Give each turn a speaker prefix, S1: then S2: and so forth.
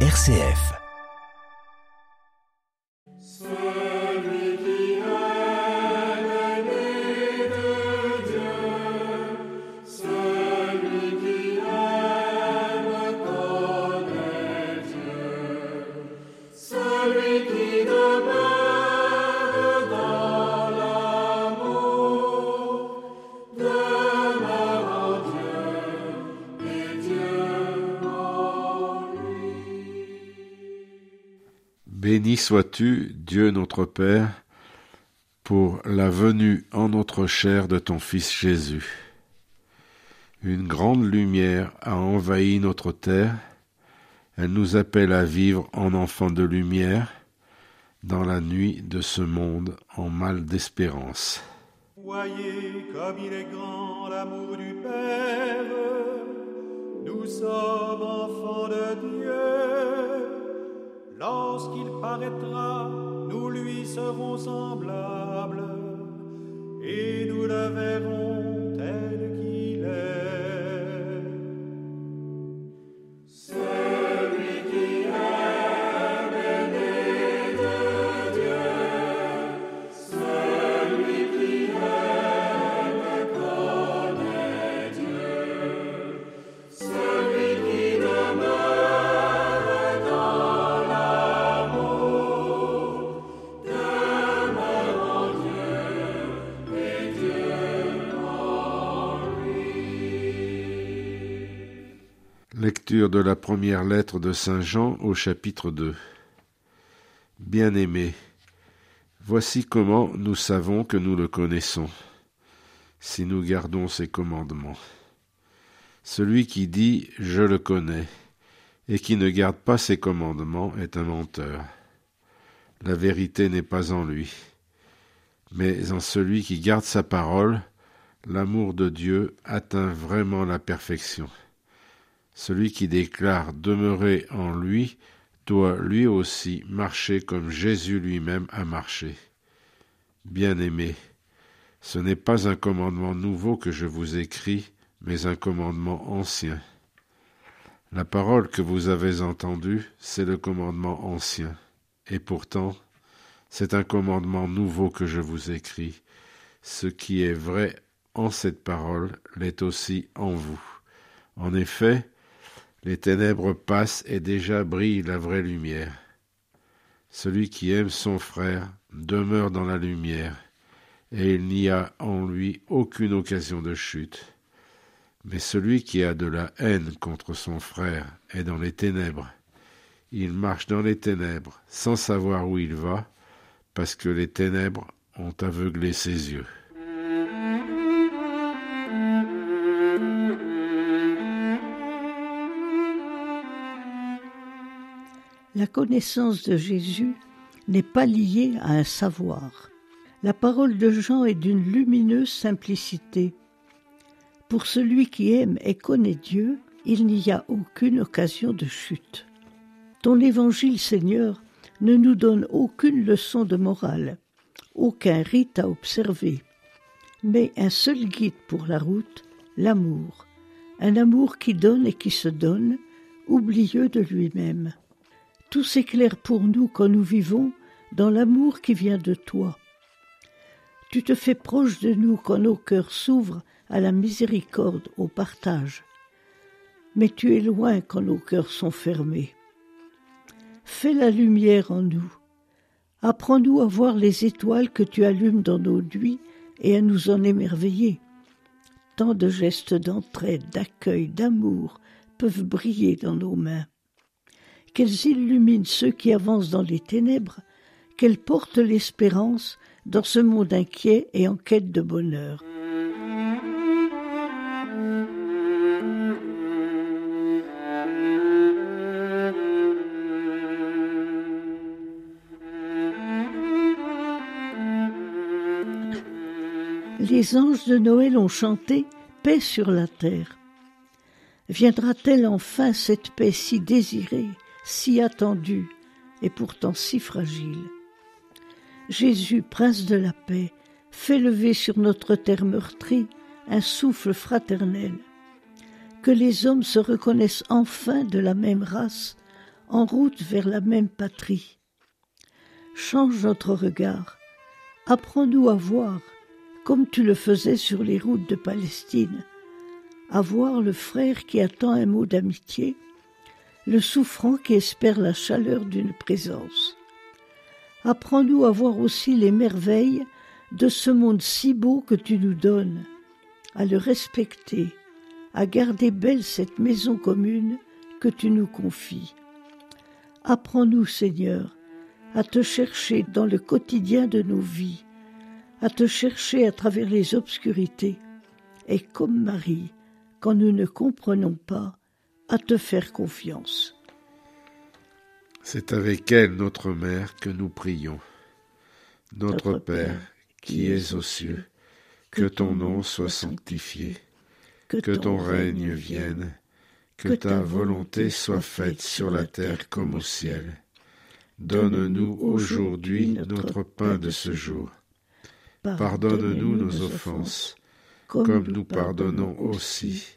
S1: RCF.
S2: Béni sois-tu, Dieu notre Père, pour la venue en notre chair de ton Fils Jésus. Une grande lumière a envahi notre terre, elle nous appelle à vivre en enfants de lumière, dans la nuit de ce monde en mal d'espérance.
S3: Voyez comme il est grand l'amour du Père, nous sommes enfants de Dieu. Lorsqu'il paraîtra, nous lui serons semblables, et nous le verrons
S2: Lecture de la première lettre de Saint Jean au chapitre 2. Bien-aimés, voici comment nous savons que nous le connaissons, si nous gardons ses commandements. Celui qui dit Je le connais, et qui ne garde pas ses commandements est un menteur. La vérité n'est pas en lui, mais en celui qui garde sa parole, l'amour de Dieu atteint vraiment la perfection. Celui qui déclare demeurer en lui doit lui aussi marcher comme Jésus lui-même a marché. Bien-aimés, ce n'est pas un commandement nouveau que je vous écris, mais un commandement ancien. La parole que vous avez entendue, c'est le commandement ancien, et pourtant, c'est un commandement nouveau que je vous écris. Ce qui est vrai en cette parole l'est aussi en vous. En effet, les ténèbres passent et déjà brille la vraie lumière. Celui qui aime son frère demeure dans la lumière, et il n'y a en lui aucune occasion de chute. Mais celui qui a de la haine contre son frère est dans les ténèbres. Il marche dans les ténèbres sans savoir où il va, parce que les ténèbres ont aveuglé ses yeux.
S4: La connaissance de Jésus n'est pas liée à un savoir. La parole de Jean est d'une lumineuse simplicité. Pour celui qui aime et connaît Dieu, il n'y a aucune occasion de chute. Ton évangile, Seigneur, ne nous donne aucune leçon de morale, aucun rite à observer, mais un seul guide pour la route, l'amour, un amour qui donne et qui se donne, oublieux de lui-même. Tout s'éclaire pour nous quand nous vivons dans l'amour qui vient de toi. Tu te fais proche de nous quand nos cœurs s'ouvrent à la miséricorde, au partage. Mais tu es loin quand nos cœurs sont fermés. Fais la lumière en nous. Apprends-nous à voir les étoiles que tu allumes dans nos nuits et à nous en émerveiller. Tant de gestes d'entraide, d'accueil, d'amour peuvent briller dans nos mains. Qu'elles illuminent ceux qui avancent dans les ténèbres, qu'elles portent l'espérance dans ce monde inquiet et en quête de bonheur. Les anges de Noël ont chanté Paix sur la terre. Viendra-t-elle enfin cette paix si désirée, si attendue et pourtant si fragile Jésus, prince de la paix, fait lever sur notre terre meurtrie un souffle fraternel. Que les hommes se reconnaissent enfin de la même race en route vers la même patrie. Change notre regard, apprends-nous à voir, comme tu le faisais sur les routes de Palestine, à voir le frère qui attend un mot d'amitié, le souffrant qui espère la chaleur d'une présence. Apprends-nous à voir aussi les merveilles de ce monde si beau que tu nous donnes, à le respecter, à garder belle cette maison commune que tu nous confies. Apprends-nous, Seigneur, à te chercher dans le quotidien de nos vies, à te chercher à travers les obscurités, et comme Marie, quand nous ne comprenons pas, à te faire confiance.
S2: C'est avec elle, notre Mère, que nous prions. Notre,
S4: Notre
S2: Père,
S4: Père,
S2: qui es aux cieux, que ton nom soit sanctifié, que ton règne vienne, que ta volonté soit faite sur la terre comme au ciel. Donne-nous aujourd'hui notre pain de ce jour. Pardonne-nous nos offenses, comme nous pardonnons aussi